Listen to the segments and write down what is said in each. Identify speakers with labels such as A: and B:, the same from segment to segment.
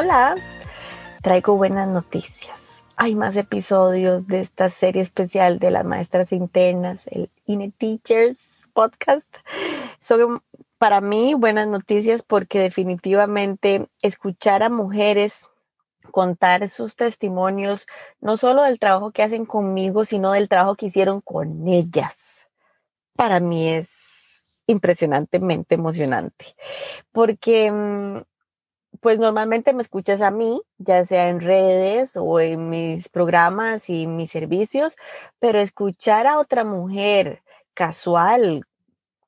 A: Hola, traigo buenas noticias. Hay más episodios de esta serie especial de las maestras internas, el Inner Teachers podcast. Son para mí buenas noticias porque definitivamente escuchar a mujeres contar sus testimonios, no solo del trabajo que hacen conmigo, sino del trabajo que hicieron con ellas. Para mí es impresionantemente emocionante, porque mm, pues normalmente me escuchas a mí, ya sea en redes o en mis programas y mis servicios, pero escuchar a otra mujer casual,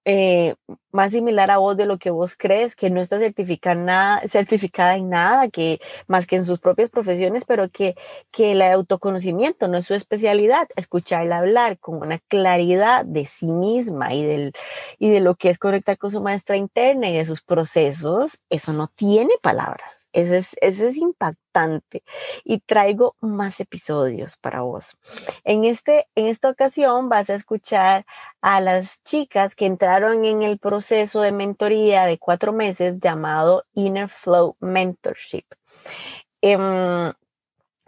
A: eh, más similar a vos de lo que vos crees, que no está certificada, nada, certificada en nada, que más que en sus propias profesiones, pero que, que el autoconocimiento no es su especialidad, escucharla hablar con una claridad de sí misma y, del, y de lo que es conectar con su maestra interna y de sus procesos, eso no tiene palabras. Eso es, eso es impactante y traigo más episodios para vos. En, este, en esta ocasión vas a escuchar a las chicas que entraron en el proceso de mentoría de cuatro meses llamado Inner Flow Mentorship. Em,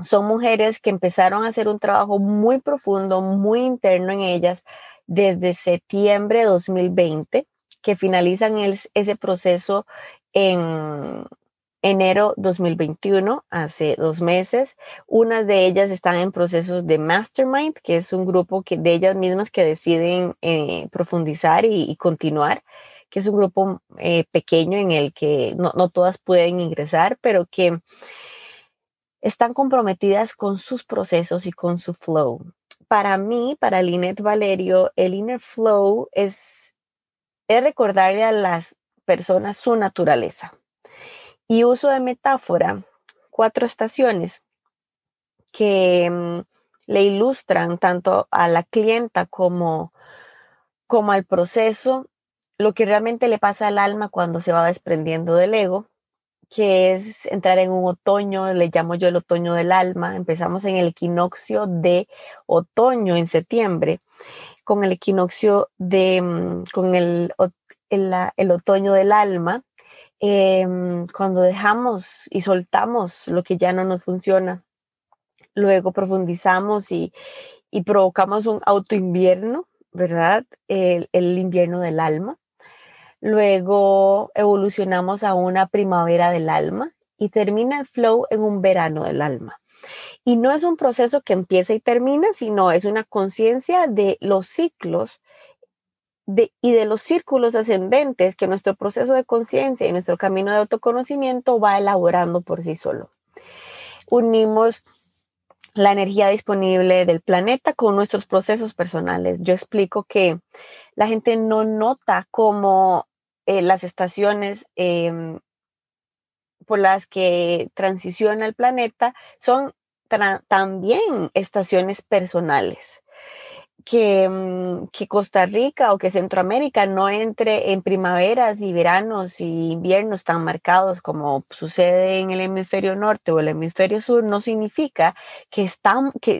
A: son mujeres que empezaron a hacer un trabajo muy profundo, muy interno en ellas desde septiembre de 2020, que finalizan ese proceso en, enero 2021, hace dos meses. Unas de ellas están en procesos de Mastermind, que es un grupo que, de ellas mismas que deciden eh, profundizar y, continuar, que es un grupo eh, pequeño en el que no, no todas pueden ingresar, pero que están comprometidas con sus procesos y con su flow. Para mí, para Linet Valerio, el inner flow es, es recordarle a las personas su naturaleza y uso de metáfora cuatro estaciones que mm, le ilustran tanto a la clienta como, como al proceso lo que realmente le pasa al alma cuando se va desprendiendo del ego, que es entrar en un otoño, le llamo yo el otoño del alma. Empezamos en el equinoccio de otoño en septiembre, con el equinoccio de, mm, con el, el otoño del alma, Em, cuando dejamos y soltamos lo que ya no nos funciona, luego profundizamos y, provocamos un autoinvierno, ¿verdad? El, el, invierno del alma. Luego evolucionamos a una primavera del alma y termina el flow en un verano del alma. Y no es un proceso que empieza y termina, sino es una conciencia de los ciclos y de los círculos ascendentes que nuestro proceso de conciencia y nuestro camino de autoconocimiento va elaborando por sí solo. Unimos la energía disponible del planeta con nuestros procesos personales. Yo explico que la gente no nota cómo eh, las estaciones em, por las que transiciona el planeta son también estaciones personales. Mm, que, Costa Rica o que Centroamérica no entre en primaveras y veranos y inviernos tan marcados como sucede en el hemisferio norte o el hemisferio sur, no significa que,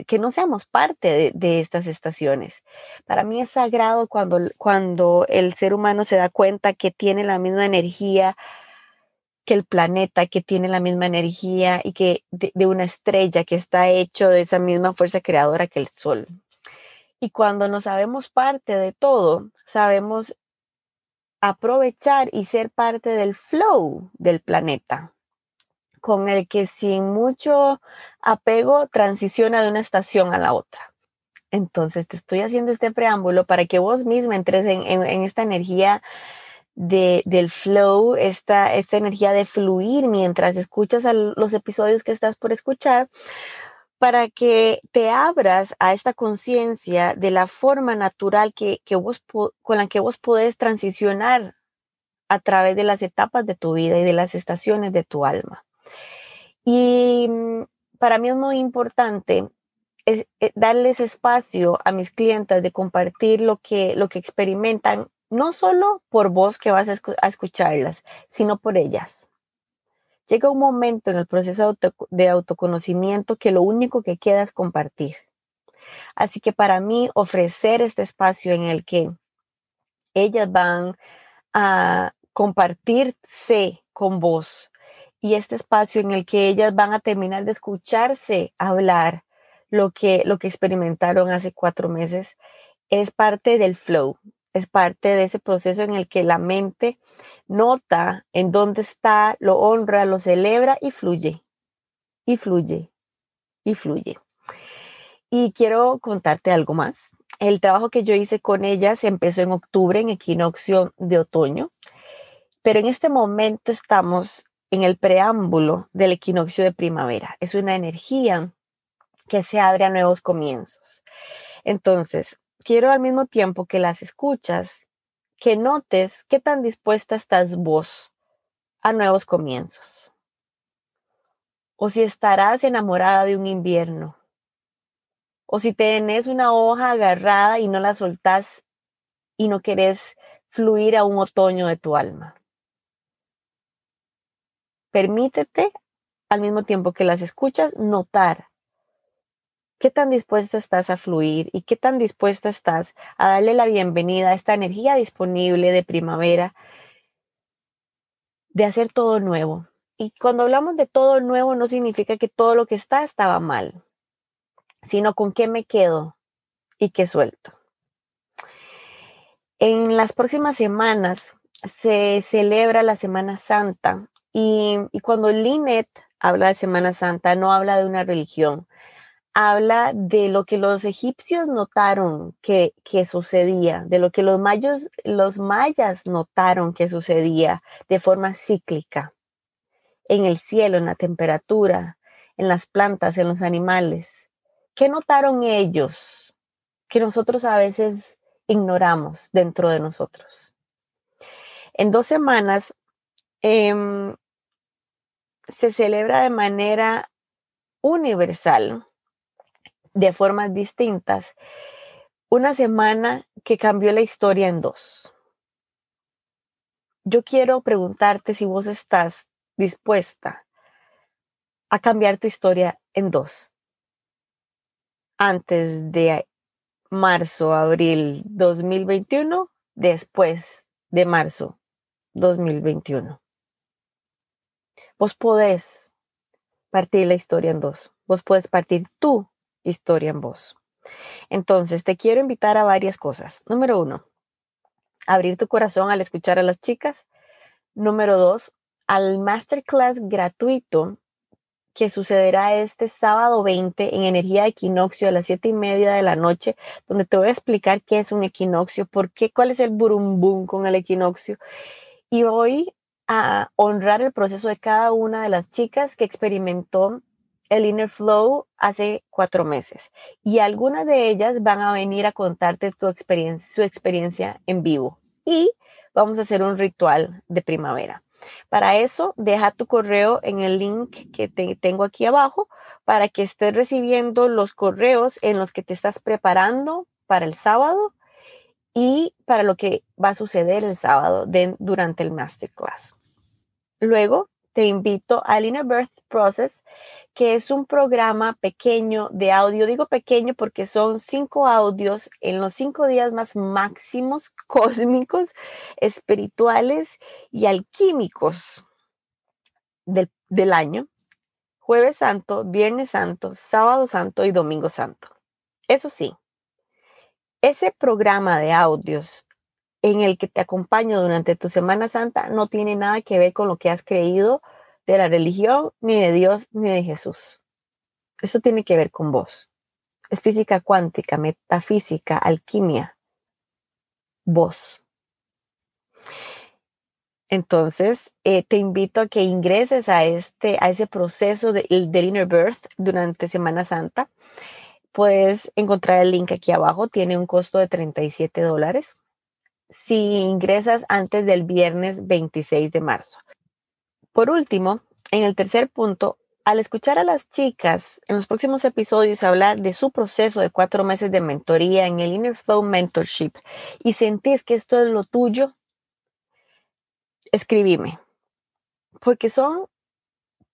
A: que, no seamos parte de, estas estaciones. Para mí es sagrado cuando, cuando el ser humano se da cuenta que tiene la misma energía que el planeta, que tiene la misma energía y que de una estrella que está hecho de esa misma fuerza creadora que el sol. Y cuando no sabemos parte de todo, sabemos aprovechar y ser parte del flow del planeta, con el que sin mucho apego transiciona de una estación a la otra. Entonces te estoy haciendo este preámbulo para que vos misma entres en, esta energía de, del flow, esta, esta energía de fluir mientras escuchas los episodios que estás por escuchar, para que te abras a esta conciencia de la forma natural que, vos, con la que vos podés transicionar a través de las etapas de tu vida y de las estaciones de tu alma. Y mm, para mí es muy importante eh, darles espacio a mis clientes de compartir lo que, lo que experimentan, no solo por vos que vas a escucharlas, sino por ellas llega un momento en el proceso de autoconocimiento que lo único que queda es compartir. Así que para mí ofrecer este espacio en el que ellas van a compartirse con vos y este espacio en el que ellas van a terminar de escucharse hablar lo que, lo que experimentaron hace cuatro meses es parte del flow, es parte de ese proceso en el que la mente nota en dónde está, lo honra, lo celebra y fluye, y fluye, y fluye. Y quiero contarte algo más. El trabajo que yo hice con ellas empezó en octubre, en equinoccio de otoño, pero en este momento estamos en el preámbulo del equinoccio de primavera. Es una energía que se abre a nuevos comienzos. Entonces, quiero al mismo tiempo que las escuchas, que notes qué tan dispuesta estás vos a nuevos comienzos. O si estarás enamorada de un invierno. O si tenés una hoja agarrada y no la soltás y no querés fluir a un otoño de tu alma. Permítete al mismo tiempo que las escuchas notar qué tan dispuesta estás a fluir y qué tan dispuesta estás a darle la bienvenida a esta energía disponible de primavera, de hacer todo nuevo. Y cuando hablamos de todo nuevo no significa que todo lo que está estaba mal, sino con qué me quedo y qué suelto. En las próximas semanas se celebra la Semana Santa y, cuando Linet habla de Semana Santa no habla de una religión, habla de lo que los egipcios notaron que, sucedía, de lo que los, mayos, los mayas notaron que sucedía de forma cíclica en el cielo, en la temperatura, en las plantas, en los animales. ¿Qué notaron ellos que nosotros a veces ignoramos dentro de nosotros? En dos semanas em, se celebra de manera universal de formas distintas. Una semana que cambió la historia en dos. Yo quiero preguntarte si vos estás dispuesta a cambiar tu historia en dos. Antes de marzo, abril 2021, después de marzo 2021. Vos podés partir la historia en dos. Vos podés partir tú historia en voz. Entonces, te quiero invitar a varias cosas. Número uno, abrir tu corazón al escuchar a las chicas. Número dos, al masterclass gratuito que sucederá este sábado 20 en energía equinoccio a las siete y media de la noche, donde te voy a explicar qué es un equinoccio, por qué, cuál es el burumbum con el equinoccio. Y voy a honrar el proceso de cada una de las chicas que experimentó el Inner Flow hace cuatro meses y algunas de ellas van a venir a contarte tu experiencia, su experiencia en vivo y vamos a hacer un ritual de primavera. Para eso, deja tu correo en el link que te tengo aquí abajo para que estés recibiendo los correos en los que te estás preparando para el sábado y para lo que va a suceder el sábado durante el masterclass. Luego, te invito al Inner Birth Process, que es un programa pequeño de audio. Digo pequeño porque son cinco audios en los cinco días más máximos cósmicos, espirituales y alquímicos del, del año. Jueves Santo, Viernes Santo, Sábado Santo y Domingo Santo. Eso sí, ese programa de audios en el que te acompaño durante tu Semana Santa no tiene nada que ver con lo que has creído de la religión, ni de Dios, ni de Jesús. Eso tiene que ver con vos. Es física cuántica, metafísica, alquimia. Vos. Entonces, eh, te invito a que ingreses a, este, a ese proceso de, del Inner Birth durante Semana Santa. Puedes encontrar el link aquí abajo, tiene un costo de 37 dólares si ingresas antes del viernes 26 de marzo. Por último, en el tercer punto, al escuchar a las chicas en los próximos episodios hablar de su proceso de cuatro meses de mentoría en el Inner Mentorship y sentís que esto es lo tuyo, escribime, porque son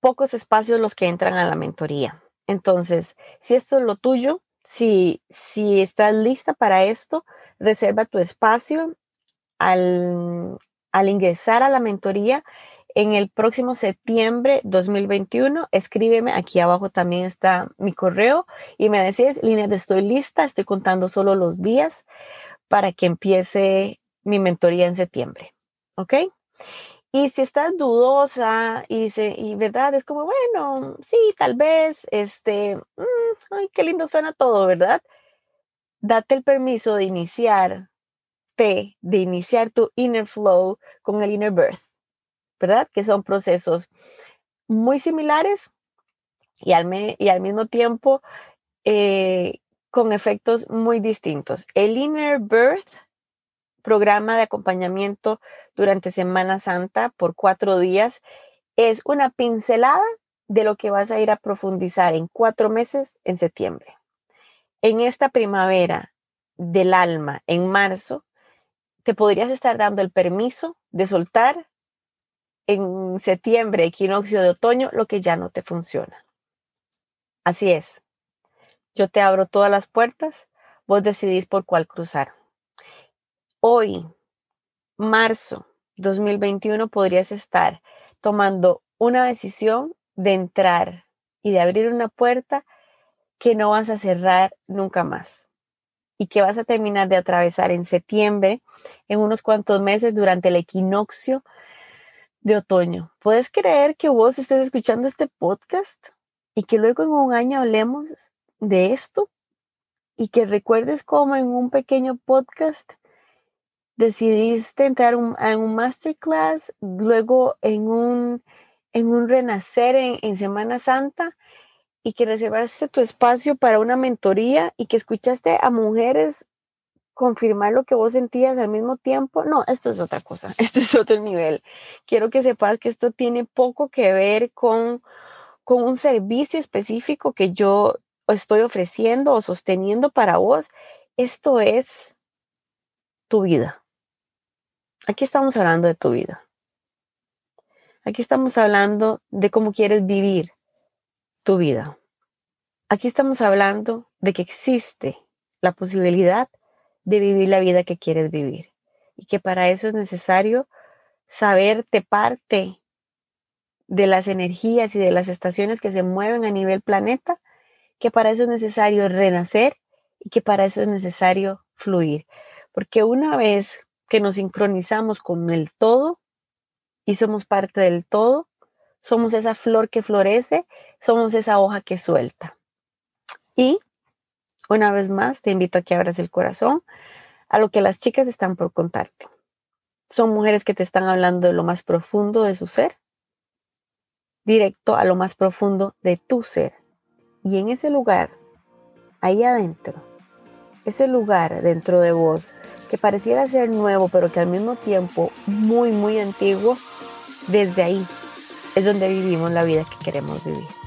A: pocos espacios los que entran a la mentoría. Entonces, si esto es lo tuyo, si, si estás lista para esto, reserva tu espacio al, al ingresar a la mentoría en el próximo septiembre 2021. Escríbeme, aquí abajo también está mi correo y me decís, Línea, estoy lista, estoy contando solo los días para que empiece mi mentoría en septiembre. ¿Ok? Y si estás dudosa y, se, y verdad, es como, bueno, sí, tal vez, este, mm, ay, qué lindo suena todo, ¿verdad? Date el permiso de iniciar, de iniciar tu inner flow con el inner birth, ¿verdad? Que son procesos muy similares y al, y al mismo tiempo eh, con efectos muy distintos. El inner birth programa de acompañamiento durante Semana Santa por cuatro días es una pincelada de lo que vas a ir a profundizar en cuatro meses en septiembre. En esta primavera del alma, en marzo, te podrías estar dando el permiso de soltar en septiembre, equinoccio de otoño, lo que ya no te funciona. Así es. Yo te abro todas las puertas, vos decidís por cuál cruzar hoy, marzo 2021, podrías estar tomando una decisión de entrar y de abrir una puerta que no vas a cerrar nunca más y que vas a terminar de atravesar en septiembre, en unos cuantos meses durante el equinoccio de otoño. ¿Puedes creer que vos estés escuchando este podcast y que luego en un año hablemos de esto y que recuerdes cómo en un pequeño podcast decidiste entrar en un masterclass, luego en un, en un renacer en, Semana Santa y que reservaste tu espacio para una mentoría y que escuchaste a mujeres confirmar lo que vos sentías al mismo tiempo. No, esto es otra cosa, esto es otro nivel. Quiero que sepas que esto tiene poco que ver con, con un servicio específico que yo estoy ofreciendo o sosteniendo para vos. Esto es tu vida. Aquí estamos hablando de tu vida. Aquí estamos hablando de cómo quieres vivir tu vida. Aquí estamos hablando de que existe la posibilidad de vivir la vida que quieres vivir y que para eso es necesario saberte parte de las energías y de las estaciones que se mueven a nivel planeta, que para eso es necesario renacer y que para eso es necesario fluir. Porque una vez que nos sincronizamos con el todo y somos parte del todo, somos esa flor que florece, somos esa hoja que suelta. Y una vez más, te invito a que abras el corazón a lo que las chicas están por contarte. Son mujeres que te están hablando de lo más profundo de su ser, directo a lo más profundo de tu ser. Y en ese lugar, ahí adentro, ese lugar dentro de vos que pareciera ser nuevo, pero que al mismo tiempo muy, muy antiguo, desde ahí es donde vivimos la vida que queremos vivir.